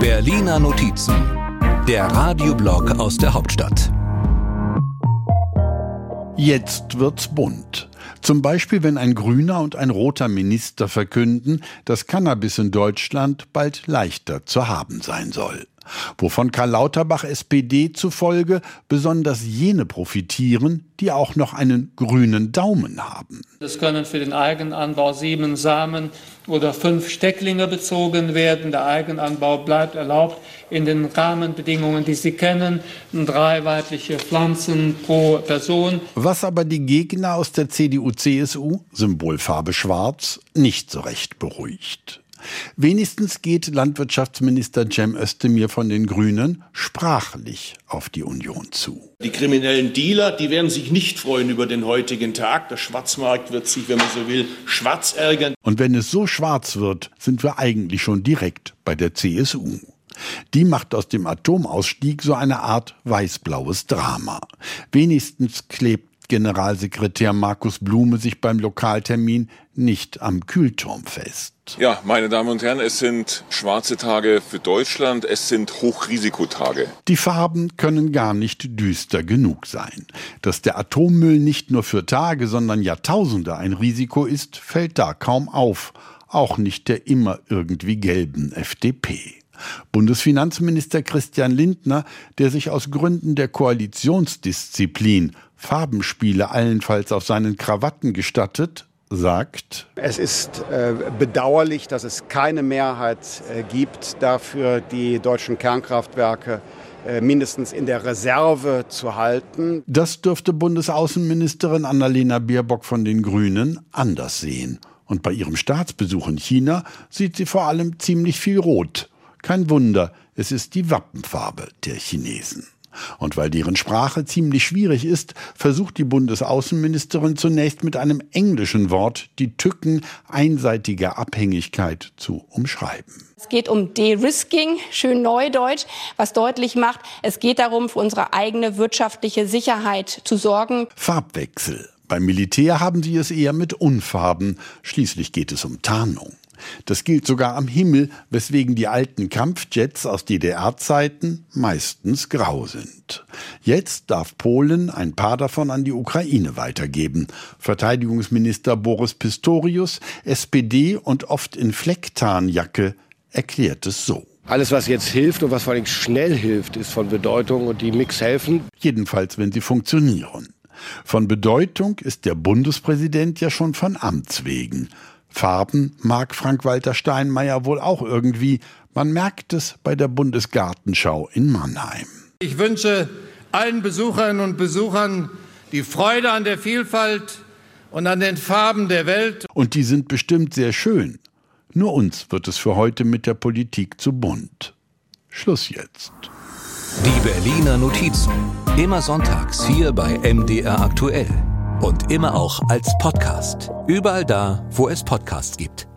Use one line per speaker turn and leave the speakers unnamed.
Berliner Notizen, der Radioblog aus der Hauptstadt.
Jetzt wird's bunt. Zum Beispiel, wenn ein grüner und ein roter Minister verkünden, dass Cannabis in Deutschland bald leichter zu haben sein soll wovon Karl Lauterbach SPD zufolge besonders jene profitieren, die auch noch einen grünen Daumen haben.
Es können für den Eigenanbau sieben Samen oder fünf Stecklinge bezogen werden. Der Eigenanbau bleibt erlaubt in den Rahmenbedingungen, die Sie kennen. Drei weibliche Pflanzen pro Person.
Was aber die Gegner aus der CDU-CSU, Symbolfarbe schwarz, nicht so recht beruhigt. Wenigstens geht Landwirtschaftsminister Cem Özdemir von den Grünen sprachlich auf die Union zu.
Die kriminellen Dealer, die werden sich nicht freuen über den heutigen Tag. Der Schwarzmarkt wird sich, wenn man so will, schwarz ärgern.
Und wenn es so schwarz wird, sind wir eigentlich schon direkt bei der CSU. Die macht aus dem Atomausstieg so eine Art weißblaues Drama. Wenigstens klebt Generalsekretär Markus Blume sich beim Lokaltermin nicht am Kühlturm fest.
Ja, meine Damen und Herren, es sind schwarze Tage für Deutschland, es sind Hochrisikotage.
Die Farben können gar nicht düster genug sein. Dass der Atommüll nicht nur für Tage, sondern Jahrtausende ein Risiko ist, fällt da kaum auf. Auch nicht der immer irgendwie gelben FDP. Bundesfinanzminister Christian Lindner, der sich aus Gründen der Koalitionsdisziplin Farbenspiele allenfalls auf seinen Krawatten gestattet, sagt,
es ist äh, bedauerlich, dass es keine Mehrheit äh, gibt, dafür die deutschen Kernkraftwerke äh, mindestens in der Reserve zu halten.
Das dürfte Bundesaußenministerin Annalena Baerbock von den Grünen anders sehen. Und bei ihrem Staatsbesuch in China sieht sie vor allem ziemlich viel Rot. Kein Wunder, es ist die Wappenfarbe der Chinesen. Und weil deren Sprache ziemlich schwierig ist, versucht die Bundesaußenministerin zunächst mit einem englischen Wort die Tücken einseitiger Abhängigkeit zu umschreiben.
Es geht um De-Risking, schön neudeutsch, was deutlich macht, es geht darum, für unsere eigene wirtschaftliche Sicherheit zu sorgen.
Farbwechsel. Beim Militär haben sie es eher mit Unfarben. Schließlich geht es um Tarnung. Das gilt sogar am Himmel, weswegen die alten Kampfjets aus DDR-Zeiten meistens grau sind. Jetzt darf Polen ein paar davon an die Ukraine weitergeben. Verteidigungsminister Boris Pistorius, SPD und oft in Flecktarnjacke, erklärt es so.
Alles, was jetzt hilft und was vor allem schnell hilft, ist von Bedeutung und die Mix helfen.
Jedenfalls, wenn sie funktionieren. Von Bedeutung ist der Bundespräsident ja schon von Amts wegen. Farben mag Frank-Walter Steinmeier wohl auch irgendwie. Man merkt es bei der Bundesgartenschau in Mannheim.
Ich wünsche allen Besucherinnen und Besuchern die Freude an der Vielfalt und an den Farben der Welt.
Und die sind bestimmt sehr schön. Nur uns wird es für heute mit der Politik zu bunt. Schluss jetzt.
Die Berliner Notizen. Immer sonntags hier bei MDR aktuell. Und immer auch als Podcast. Überall da, wo es Podcasts gibt.